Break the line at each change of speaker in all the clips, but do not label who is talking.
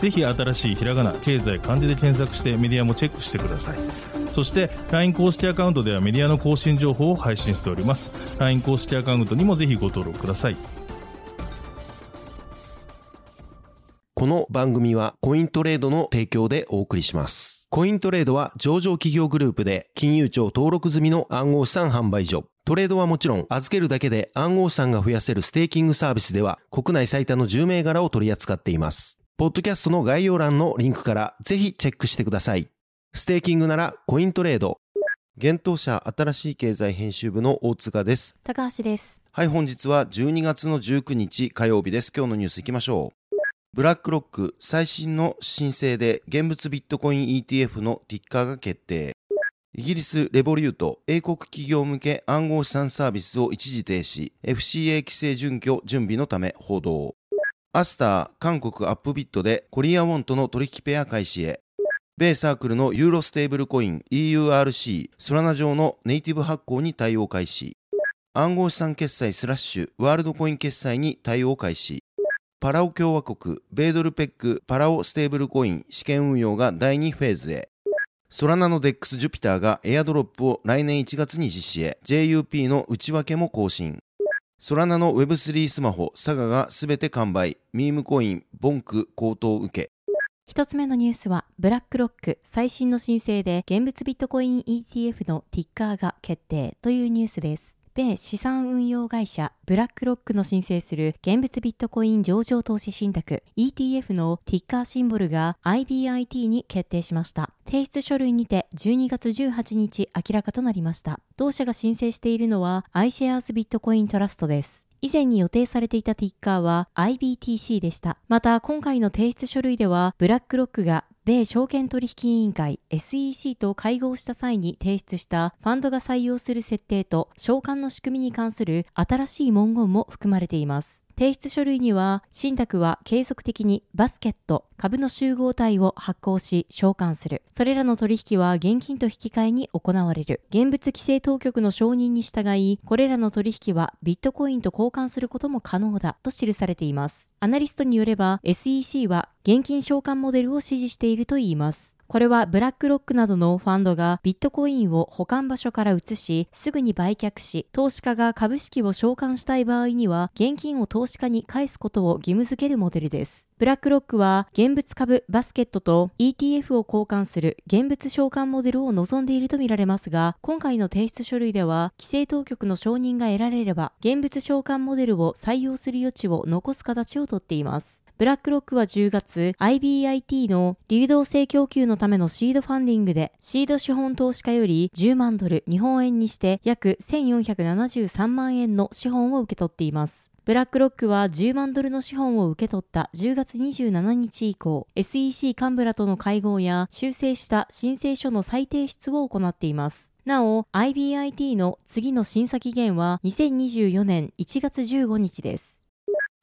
ぜひ新しいひらがな経済漢字で検索してメディアもチェックしてくださいそして LINE 公式アカウントではメディアの更新情報を配信しております LINE 公式アカウントにもぜひご登録ください
この番組はコイントレードの提供でお送りします。コイントレードは上場企業グループで金融庁登録済みの暗号資産販売所。トレードはもちろん預けるだけで暗号資産が増やせるステーキングサービスでは国内最多の10銘柄を取り扱っています。ポッドキャストの概要欄のリンクからぜひチェックしてください。ステーキングならコイントレード。現当社新しい経済編集部の大塚です。
高橋です。
はい、本日は12月の19日火曜日です。今日のニュース行きましょう。ブラックロック最新の申請で現物ビットコイン ETF のティッカーが決定。イギリスレボリュート英国企業向け暗号資産サービスを一時停止 FCA 規制準拠準備のため報道。アスター韓国アップビットでコリアウォンとの取引ペア開始へ。米サークルのユーロステーブルコイン EURC ソラナ上のネイティブ発行に対応開始。暗号資産決済スラッシュワールドコイン決済に対応開始。パラオ共和国、米ドルペッグ、パラオステーブルコイン試験運用が第2フェーズへ。ソラナの DEX ジュピターがエアドロップを来年1月に実施へ。JUP の内訳も更新。ソラナの Web3 スマホ、サガがすべて完売。ミームコイン、ボンク高騰受け。
一つ目のニュースは、ブラックロック最新の申請で現物ビットコイン ETF のティッカーが決定というニュースです。米資産運用会社ブラックロックの申請する現物ビットコイン上場投資信託 ETF のティッカーシンボルが IBIT に決定しました。提出書類にて12月18日明らかとなりました。同社が申請しているのは iShares ビットコイントラストです。以前に予定されていたティッカーは IBTC でした。また、今回の提出書類では、ブラックロックが米証券取引委員会 SEC と会合した際に提出したファンドが採用する設定と償還の仕組みに関する新しい文言も含まれています。提出書類には、信託は継続的にバスケット、株の集合体を発行し償還する。それらの取引は現金と引き換えに行われる。現物規制当局の承認に従い、これらの取引はビットコインと交換することも可能だと記されています。アナリストによれば SEC は現金償還モデルを支持しているといいます。これはブラックロックなどのファンドがビットコインを保管場所から移し、すぐに売却し、投資家が株式を償還したい場合には、現金を投資家に返すことを義務付けるモデルです。ブラックロックは現物株バスケットと ETF を交換する現物償還モデルを望んでいるとみられますが、今回の提出書類では、規制当局の承認が得られれば、現物償還モデルを採用する余地を残す形をとっています。ブラックロックは10月、IBIT の流動性供給のためのシードファンディングで、シード資本投資家より10万ドル、日本円にして約1473万円の資本を受け取っています。ブラックロックは10万ドルの資本を受け取った10月27日以降、SEC 幹部らとの会合や修正した申請書の再提出を行っています。なお、IBIT の次の審査期限は2024年1月15日です。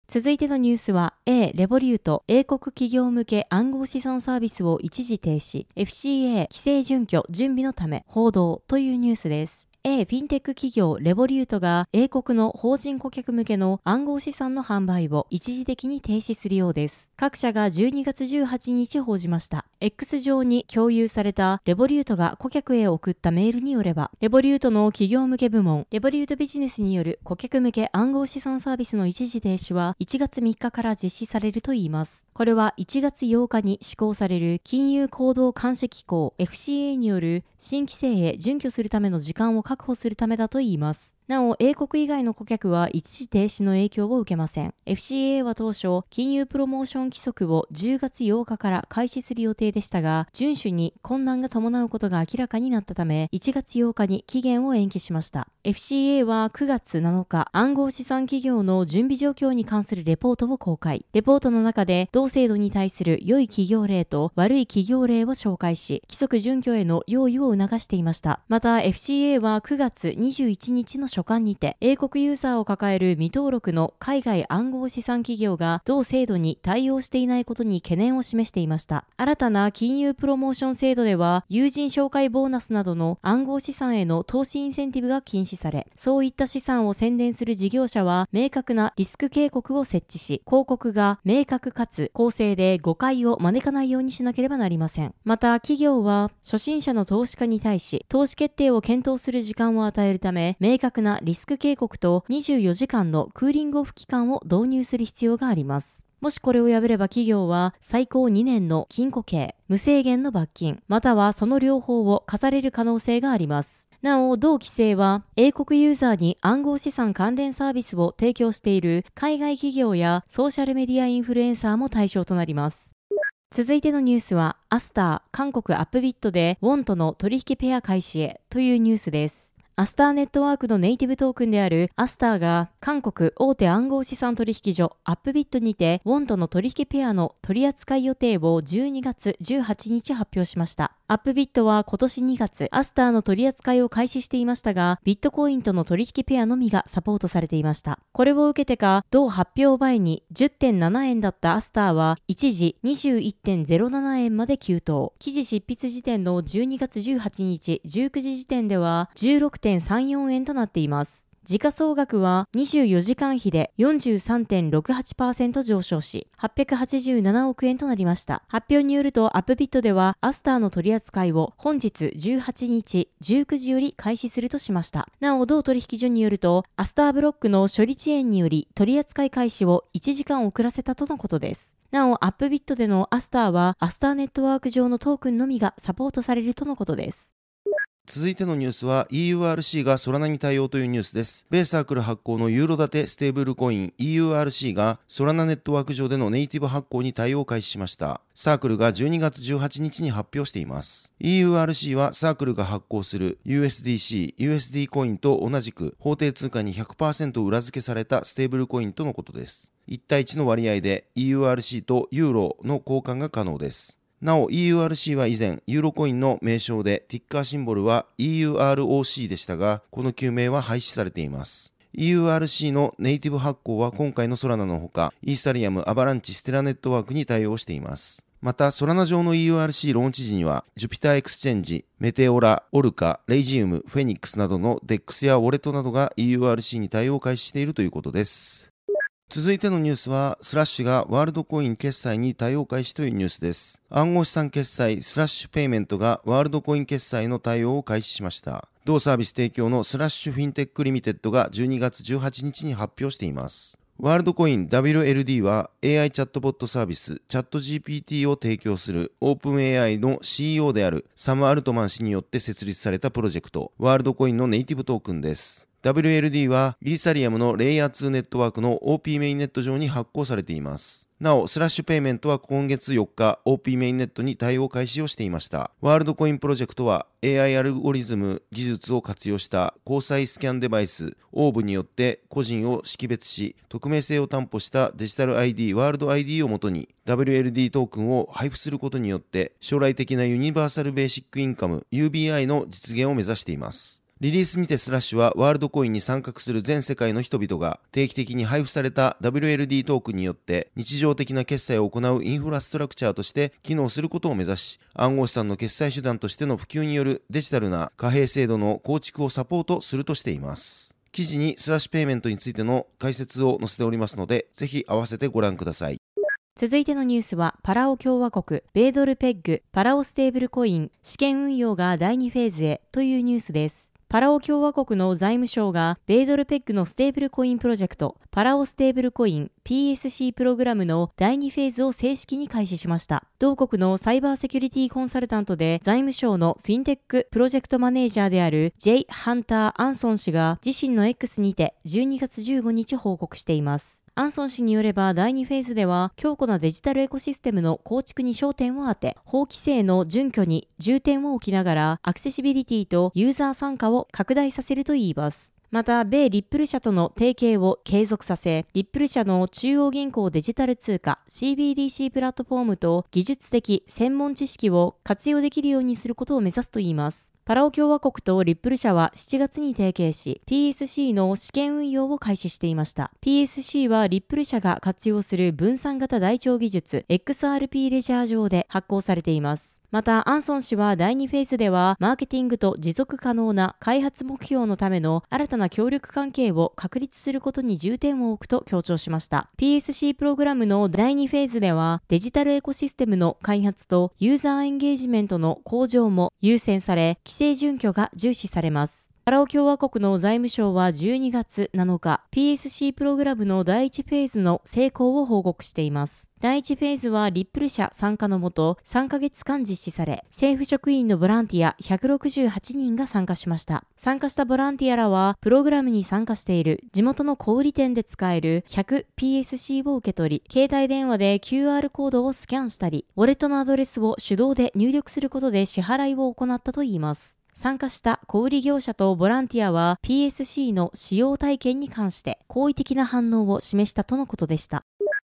続いてのニュースは A レボリュート英国企業向け暗号資産サービスを一時停止 FCA 規制準拠準備のため報道というニュースです。A フィンテック企業レボリュートが英国の法人顧客向けの暗号資産の販売を一時的に停止するようです。各社が12月18日報じました。X 上に共有されたレボリュートが顧客へ送ったメールによれば、レボリュートの企業向け部門、レボリュートビジネスによる顧客向け暗号資産サービスの一時停止は1月3日から実施されるといいます。これは1月8日に施行される金融行動監視機構 FCA による新規制へ準拠するための時間を確保するためだといいます。なお、英国以外の顧客は一時停止の影響を受けません。FCA は当初、金融プロモーション規則を10月8日から開始する予定でしたが、遵守に困難が伴うことが明らかになったため、1月8日に期限を延期しました。FCA は9月7日、暗号資産企業の準備状況に関するレポートを公開。レポートの中で、同制度に対する良い企業例と悪い企業例を紹介し、規則準拠への用意を促していました。また、FCA は9月21日の書簡にて、英国ユーザーを抱える未登録の海外暗号資産企業が同制度に対応していないことに懸念を示していました。新たな金融プロモーション制度では、友人紹介ボーナスなどの暗号資産への投資インセンティブが禁止され、そういった資産を宣伝する事業者は明確なリスク警告を設置し、広告が明確かつ公正で誤解を招かないようにしなければなりません。また、企業は初心者の投資家に対し、投資決定を検討する時間を与えるため、明確なリスク警告と24時間のクーリングオフ期間を導入する必要があります。もしこれを破れば企業は最高2年の禁錮刑、無制限の罰金、またはその両方を課される可能性があります。なお、同規制は、英国ユーザーに暗号資産関連サービスを提供している海外企業やソーシャルメディアインフルエンサーも対象となります。続いてのニュースは、アスター、韓国アップビットでウォンとの取引ペア開始へというニュースです。アスターネットワークのネイティブトークンであるアスターが韓国大手暗号資産取引所アップビットにてウォンとの取引ペアの取扱い予定を12月18日発表しました。アップビットは今年2月、アスターの取り扱いを開始していましたが、ビットコインとの取引ペアのみがサポートされていました。これを受けてか、同発表前に10.7円だったアスターは、一時21.07円まで急騰。記事執筆時点の12月18日19時時点では16.34円となっています。時価総額は24時間比で43.68%上昇し、887億円となりました。発表によると、アップビットでは、アスターの取り扱いを本日18日19時より開始するとしました。なお、同取引所によると、アスターブロックの処理遅延により、取り扱い開始を1時間遅らせたとのことです。なお、アップビットでのアスターは、アスターネットワーク上のトークンのみがサポートされるとのことです。
続いてのニュースは EURC がソラナに対応というニュースです。米サークル発行のユーロ建てステーブルコイン EURC がソラナネットワーク上でのネイティブ発行に対応を開始しました。サークルが12月18日に発表しています。EURC はサークルが発行する USDC、USD コインと同じく法定通貨に100%裏付けされたステーブルコインとのことです。1対1の割合で EURC とユーロの交換が可能です。なお EURC は以前、ユーロコインの名称でティッカーシンボルは EUROC でしたが、この旧名は廃止されています。EURC のネイティブ発行は今回のソラナのほか、イーサリアム、アバランチ、ステラネットワークに対応しています。また、ソラナ上の EURC ローンチ時には、ジュピターエクスチェンジ、メテオラ、オルカ、レイジウム、フェニックスなどの DEX やウォレットなどが EURC に対応を開始しているということです。続いてのニュースは、スラッシュがワールドコイン決済に対応開始というニュースです。暗号資産決済スラッシュペイメントがワールドコイン決済の対応を開始しました。同サービス提供のスラッシュフィンテックリミテッドが12月18日に発表しています。ワールドコイン WLD は AI チャットボットサービスチャット GPT を提供する OpenAI の CEO であるサム・アルトマン氏によって設立されたプロジェクトワールドコインのネイティブトークンです。WLD はイーサリアムのレイヤー2ネットワークの OP メインネット上に発行されています。なお、スラッシュペイメントは今月4日、OP メインネットに対応開始をしていました。ワールドコインプロジェクトは AI アルゴリズム技術を活用した虹彩スキャンデバイス、オーブによって個人を識別し、匿名性を担保したデジタル ID、ワールド ID をもとに WLD トークンを配布することによって、将来的なユニバーサルベーシックインカム UBI の実現を目指しています。リリースにてスラッシュはワールドコインに参画する全世界の人々が定期的に配布された WLD トークによって日常的な決済を行うインフラストラクチャーとして機能することを目指し暗号資産の決済手段としての普及によるデジタルな貨幣制度の構築をサポートするとしています。記事にスラッシュペイメントについての解説を載せておりますのでぜひ合わせてご覧ください。
続いてのニュースは、パラオ共和国、米ドルペッグ、パラオステーブルコイン、試験運用が第2フェーズへというニュースです。パラオ共和国の財務省が米ドルペッグのステーブルコインプロジェクト、パラオステーブルコイン PSC プログラムの第2フェーズを正式に開始しました。同国のサイバーセキュリティコンサルタントで財務省のフィンテックプロジェクトマネージャーである J. ハンター・アンソン氏が自身の X にて12月15日報告しています。アンソン氏によれば第2フェーズでは強固なデジタルエコシステムの構築に焦点を当て、法規制の準拠に重点を置きながらアクセシビリティとユーザー参加を拡大させるといいます。また、米リップル社との提携を継続させ、リップル社の中央銀行デジタル通貨 CBDC プラットフォームと技術的専門知識を活用できるようにすることを目指すといいます。パラオ共和国とリップル社は7月に提携し、PSC の試験運用を開始していました。PSC はリップル社が活用する分散型台帳技術 XRP レジャー上で発行されています。また、アンソン氏は第2フェーズでは、マーケティングと持続可能な開発目標のための新たな協力関係を確立することに重点を置くと強調しました。PSC プログラムの第2フェーズでは、デジタルエコシステムの開発とユーザーエンゲージメントの向上も優先され、規規制準拠が重視されます。パラオ共和国の財務省は12月7日、PSC プログラムの第1フェーズの成功を報告しています。第1フェーズはリップル社参加のもと3ヶ月間実施され、政府職員のボランティア168人が参加しました。参加したボランティアらは、プログラムに参加している地元の小売店で使える 100PSC を受け取り、携帯電話で QR コードをスキャンしたり、ウォレットのアドレスを手動で入力することで支払いを行ったといいます。参加した小売業者とボランティアは PSC の使用体験に関して好意的な反応を示したとのことでした。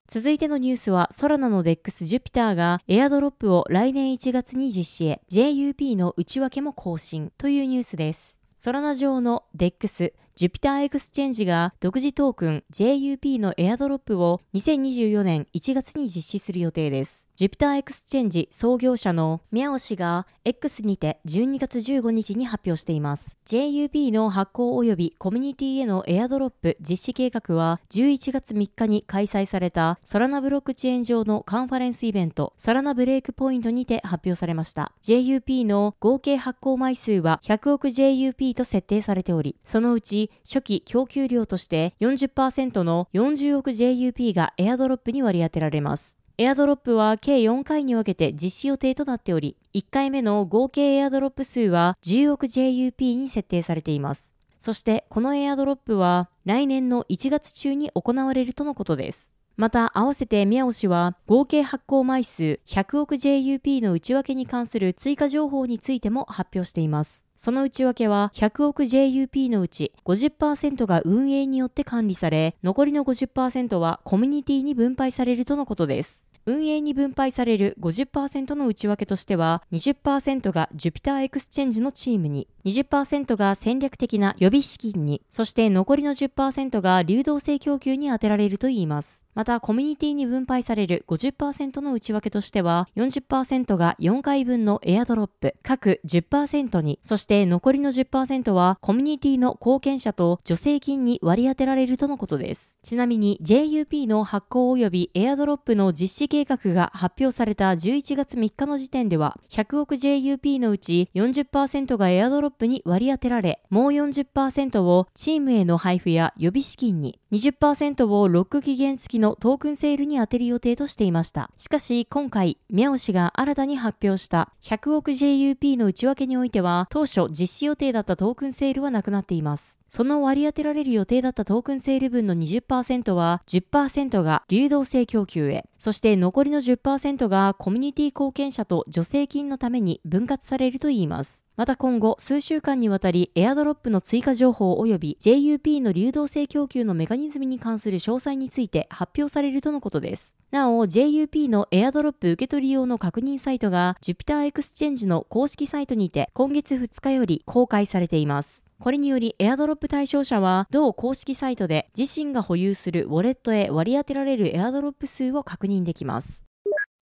続いてのニュースは、ソラナの DEX ジュピターがエアドロップを来年1月に実施へ JUP の内訳も更新というニュースです。ソラナ上の DEX ジュピターエクスチェンジが独自トークン JUP のエアドロップを2024年1月に実施する予定です。ジュピターエクスチェンジ創業者のミャオ氏が X にて12月15日に発表しています。JUP の発行及びコミュニティへのエアドロップ実施計画は11月3日に開催されたソラナブロックチェーン上のカンファレンスイベントソラナブレイクポイントにて発表されました。JUP の合計発行枚数は100億 JUP と設定されており、そのうち初期供給量として40%の40億 JUP がエアドロップに割り当てられます。エアドロップは計4回に分けて実施予定となっており、1回目の合計エアドロップ数は10億 JUP に設定されています。そしてこのエアドロップは来年の1月中に行われるとのことです。また、合わせてミャオ氏は、合計発行枚数100億 JUP の内訳に関する追加情報についても発表しています。その内訳は100億 JUP のうち50%が運営によって管理され、残りの50%はコミュニティに分配されるとのことです。運営に分配される50%の内訳としては、20%がジュピターエクスチェンジのチームに、20%が戦略的な予備資金に、そして残りの10%が流動性供給に充てられるといいます。また、コミュニティに分配される50%の内訳としては、40%が4回分のエアドロップ、各10%に、そして残りの10%はコミュニティの貢献者と助成金に割り当てられるとのことです。ちなみに JUP の発行及びエアドロップの実施計画が発表された11月3日の時点では、100億 JUP のうち40%がエアドロップに割り当てられ、もう40%をチームへの配布や予備資金に、20%をロック期限付きのトークンセールに充てる予定としていました。しかし今回、ミャオ氏が新たに発表した100億 JUP の内訳においては、当初実施予定だったトークンセールはなくなっています。その割り当てられる予定だったトークンセール分の20%は10%が流動性供給へ、そして残りの10%がコミュニティ貢献者と助成金のために分割されるといいます。また今後、数週間にわたりエアドロップの追加情報及び JUP の流動性供給のメカニズムに関する詳細について発表されるとのことです。なお、JUP のエアドロップ受け取り用の確認サイトが Jupiter Exchange の公式サイトにて今月2日より公開されています。これにより、エアドロップ対象者は、同公式サイトで自身が保有するウォレットへ割り当てられるエアドロップ数を確認できます。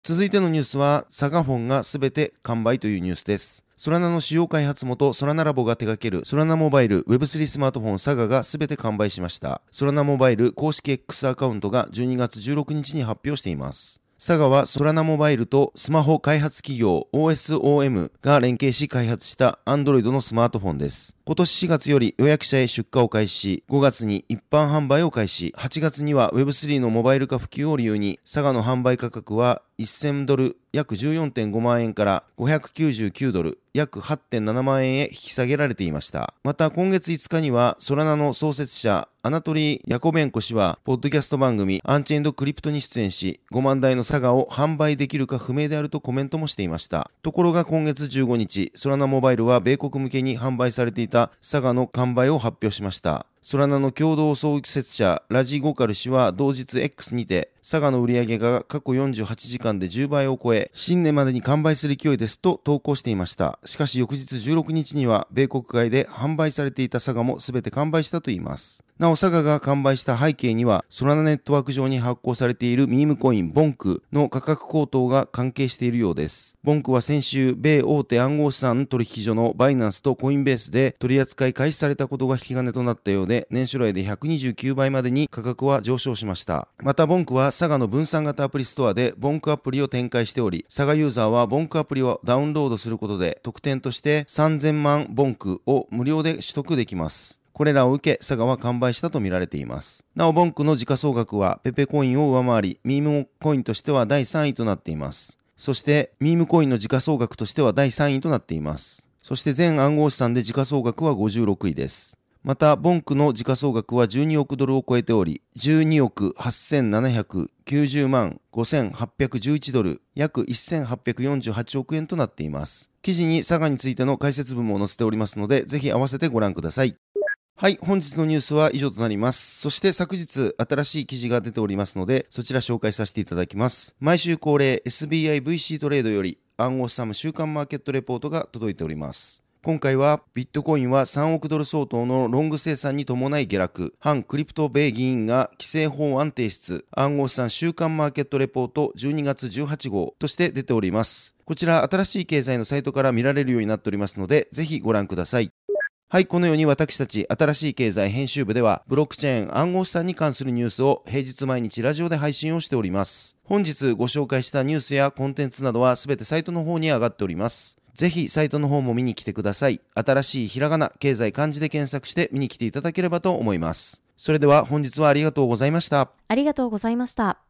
続いてのニュースは、サガフォンがすべて完売というニュースです。ソラナの主要開発元ソラナラボが手掛けるソラナモバイル Web3 スマートフォンサガがすべて完売しました。ソラナモバイル公式 X アカウントが12月16日に発表しています。サガはソラナモバイルとスマホ開発企業 OSOM が連携し開発した Android のスマートフォンです。今年4月より予約者へ出荷を開始し、5月に一般販売を開始、8月には Web3 のモバイル化普及を理由に、佐賀の販売価格は1000ドル約14.5万円から599ドル約8.7万円へ引き下げられていました。また今月5日にはソラナの創設者アナトリー・ヤコベンコ氏はポッドキャスト番組アンチェンドクリプトに出演し5万台の佐賀を販売できるか不明であるとコメントもしていました。ところが今月15日ソラナモバイルは米国向けに販売されていた佐賀の完売を発表しました。ソラナの共同創設者ラジゴカル氏は同日 X にて佐賀の売り上げが過去48時間で10倍を超え新年までに完売する勢いですと投稿していました。しかし翌日16日には米国外で販売されていた佐賀も全て完売したといいます。なお佐賀が完売した背景にはソラナネットワーク上に発行されているミームコインボンクの価格高騰が関係しているようです。ボンクは先週米大手暗号資産取引所のバイナンスとコインベースで取り扱い開始されたことが引き金となったようで年初来で129倍までに価格は上昇しましたまたボンクは佐賀の分散型アプリストアでボンクアプリを展開しており佐賀ユーザーはボンクアプリをダウンロードすることで特典として3000万ボンクを無料で取得できますこれらを受け、佐賀は完売したとみられています。なお、ボンクの時価総額はペペコインを上回り、ミームコインとしては第3位となっています。そして、ミームコインの時価総額としては第3位となっています。そして全暗号資産で時価総額は56位です。また、ボンクの時価総額は12億ドルを超えており、12億8790万5811ドル、約1848億円となっています。記事に佐賀についての解説文も載せておりますので、ぜひ合わせてご覧ください。はい、本日のニュースは以上となります。そして昨日新しい記事が出ておりますので、そちら紹介させていただきます。毎週恒例 SBIVC トレードより暗号資産週間マーケットレポートが届いております。今回はビットコインは3億ドル相当のロング生産に伴い下落、反クリプト米議員が規制法案提出、暗号資産週間マーケットレポート12月18号として出ております。こちら新しい経済のサイトから見られるようになっておりますので、ぜひご覧ください。はい、このように私たち新しい経済編集部では、ブロックチェーン暗号資産に関するニュースを平日毎日ラジオで配信をしております。本日ご紹介したニュースやコンテンツなどはすべてサイトの方に上がっております。ぜひサイトの方も見に来てください。新しいひらがな、経済漢字で検索して見に来ていただければと思います。それでは本日はありがとうございました。
ありがとうございました。